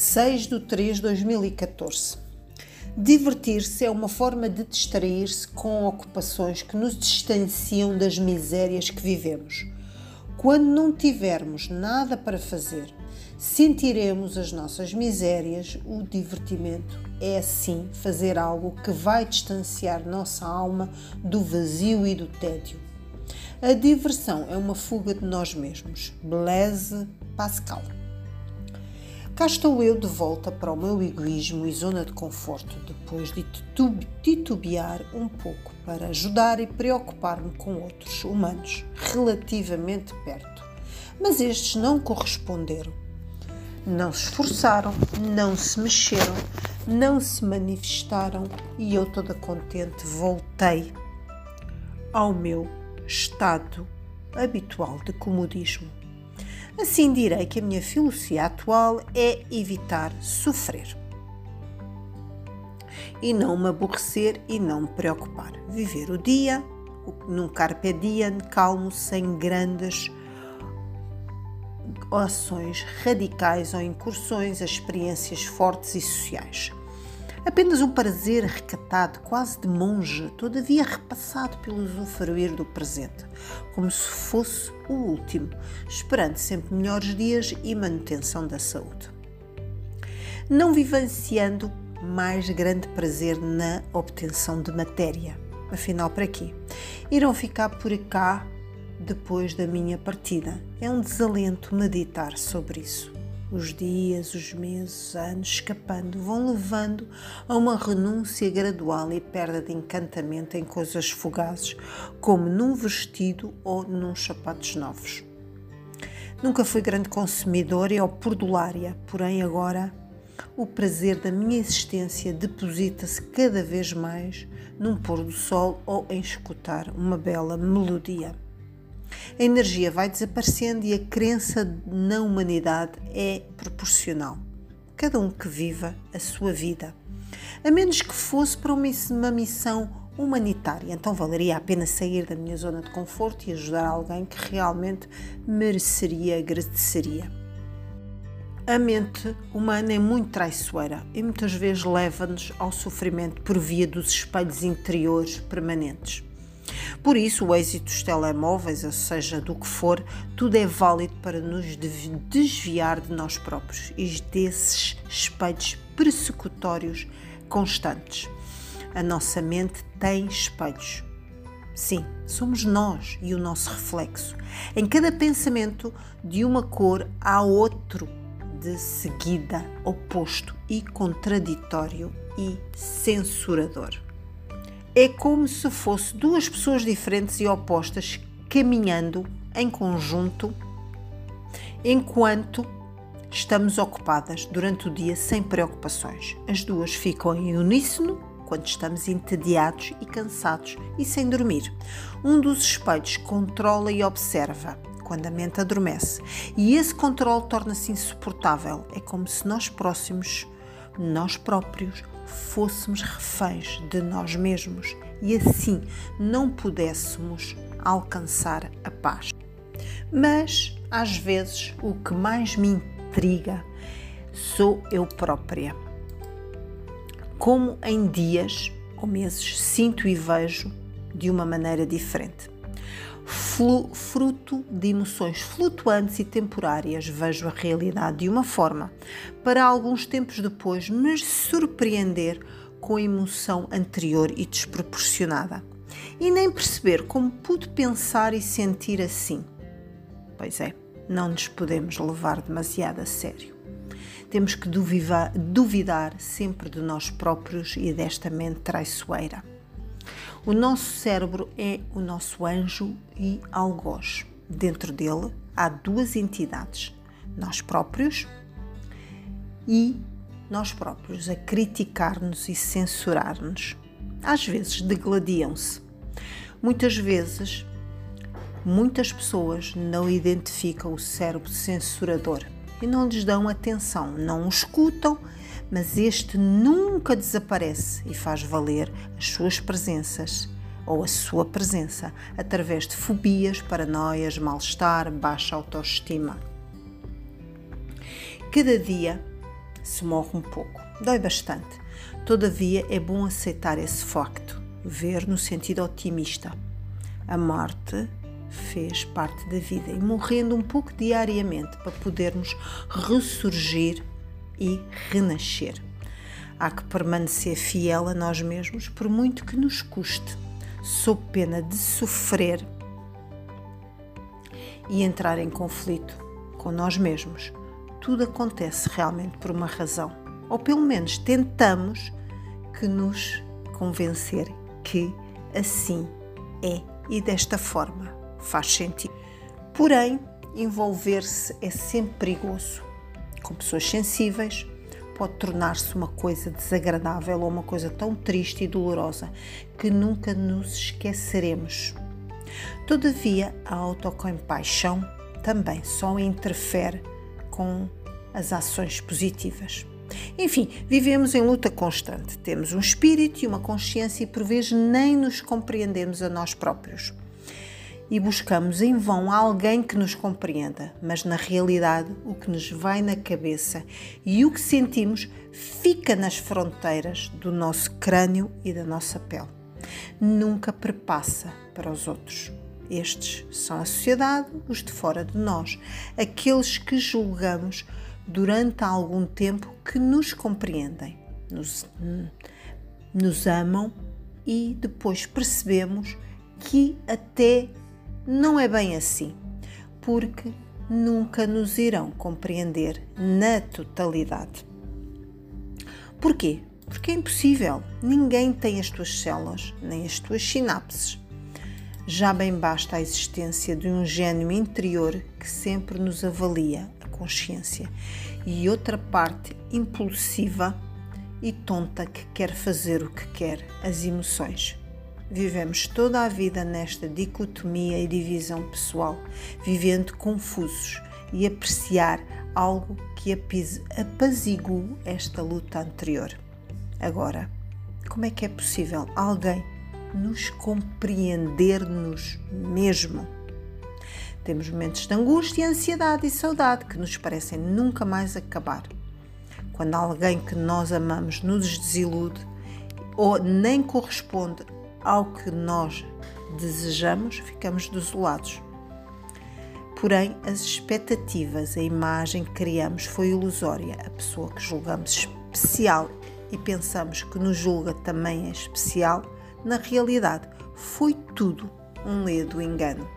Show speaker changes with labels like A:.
A: 6 de 3 de 2014. Divertir-se é uma forma de distrair-se com ocupações que nos distanciam das misérias que vivemos. Quando não tivermos nada para fazer, sentiremos as nossas misérias. O divertimento é, assim, fazer algo que vai distanciar nossa alma do vazio e do tédio. A diversão é uma fuga de nós mesmos. Blaise Pascal. Cá estou eu de volta para o meu egoísmo e zona de conforto, depois de titubear um pouco para ajudar e preocupar-me com outros humanos relativamente perto. Mas estes não corresponderam. Não se esforçaram, não se mexeram, não se manifestaram e eu, toda contente, voltei ao meu estado habitual de comodismo. Assim direi que a minha filosofia atual é evitar sofrer. E não me aborrecer e não me preocupar. Viver o dia num carpe diem calmo, sem grandes ações radicais ou incursões a experiências fortes e sociais. Apenas um prazer recatado, quase de monge, todavia repassado pelo usufruir do presente, como se fosse o último, esperando sempre melhores dias e manutenção da saúde. Não vivenciando mais grande prazer na obtenção de matéria. Afinal, para quê? Irão ficar por cá depois da minha partida. É um desalento meditar sobre isso. Os dias, os meses, os anos escapando vão levando a uma renúncia gradual e perda de encantamento em coisas fugazes, como num vestido ou num sapatos novos. Nunca fui grande consumidora ou perdulária, porém agora o prazer da minha existência deposita-se cada vez mais num pôr do sol ou em escutar uma bela melodia. A energia vai desaparecendo e a crença na humanidade é proporcional. Cada um que viva a sua vida. A menos que fosse para uma missão humanitária, então valeria a pena sair da minha zona de conforto e ajudar alguém que realmente mereceria, agradeceria. A mente humana é muito traiçoeira e muitas vezes leva-nos ao sofrimento por via dos espelhos interiores permanentes. Por isso, o êxito dos telemóveis, ou seja, do que for, tudo é válido para nos desviar de nós próprios e desses espelhos persecutórios constantes. A nossa mente tem espelhos. Sim, somos nós e o nosso reflexo. Em cada pensamento de uma cor há outro de seguida, oposto e contraditório e censurador. É como se fosse duas pessoas diferentes e opostas caminhando em conjunto enquanto estamos ocupadas durante o dia sem preocupações. As duas ficam em uníssono quando estamos entediados e cansados e sem dormir. Um dos espelhos controla e observa quando a mente adormece, e esse controle torna-se insuportável. É como se nós próximos, nós próprios, fôssemos reféns de nós mesmos e assim não pudéssemos alcançar a paz. Mas, às vezes, o que mais me intriga sou eu própria. Como em dias ou meses sinto e vejo de uma maneira diferente fruto de emoções flutuantes e temporárias, vejo a realidade de uma forma, para alguns tempos depois me surpreender com a emoção anterior e desproporcionada. E nem perceber como pude pensar e sentir assim. Pois é, não nos podemos levar demasiado a sério. Temos que duvidar, duvidar sempre de nós próprios e desta mente traiçoeira. O nosso cérebro é o nosso anjo e algoz. Dentro dele há duas entidades, nós próprios e nós próprios, a criticar-nos e censurar-nos. Às vezes degladiam-se. Muitas vezes, muitas pessoas não identificam o cérebro censurador e não lhes dão atenção, não o escutam mas este nunca desaparece e faz valer as suas presenças ou a sua presença através de fobias, paranoias, mal-estar, baixa autoestima. Cada dia se morre um pouco. Dói bastante. Todavia, é bom aceitar esse facto, ver no sentido otimista. A morte fez parte da vida e morrendo um pouco diariamente para podermos ressurgir e renascer. Há que permanecer fiel a nós mesmos, por muito que nos custe, sob pena de sofrer e entrar em conflito com nós mesmos. Tudo acontece realmente por uma razão, ou pelo menos tentamos que nos convencer que assim é e desta forma faz sentido. Porém, envolver-se é sempre perigoso. Com pessoas sensíveis, pode tornar-se uma coisa desagradável ou uma coisa tão triste e dolorosa que nunca nos esqueceremos. Todavia, a autocompaixão também só interfere com as ações positivas. Enfim, vivemos em luta constante. Temos um espírito e uma consciência e por vezes nem nos compreendemos a nós próprios. E buscamos em vão alguém que nos compreenda, mas na realidade o que nos vai na cabeça e o que sentimos fica nas fronteiras do nosso crânio e da nossa pele. Nunca perpassa para os outros. Estes são a sociedade, os de fora de nós, aqueles que julgamos durante algum tempo que nos compreendem, nos, nos amam e depois percebemos que até não é bem assim, porque nunca nos irão compreender na totalidade. Porquê? Porque é impossível. Ninguém tem as tuas células, nem as tuas sinapses. Já bem basta a existência de um gênio interior que sempre nos avalia consciência e outra parte impulsiva e tonta que quer fazer o que quer, as emoções. Vivemos toda a vida nesta dicotomia e divisão pessoal, vivendo confusos e apreciar algo que apazigue esta luta anterior. Agora, como é que é possível alguém nos compreender-nos mesmo? Temos momentos de angústia, ansiedade e saudade que nos parecem nunca mais acabar. Quando alguém que nós amamos nos desilude ou nem corresponde ao que nós desejamos, ficamos desolados. Porém, as expectativas, a imagem que criamos foi ilusória. A pessoa que julgamos especial e pensamos que nos julga também é especial, na realidade foi tudo um ledo engano.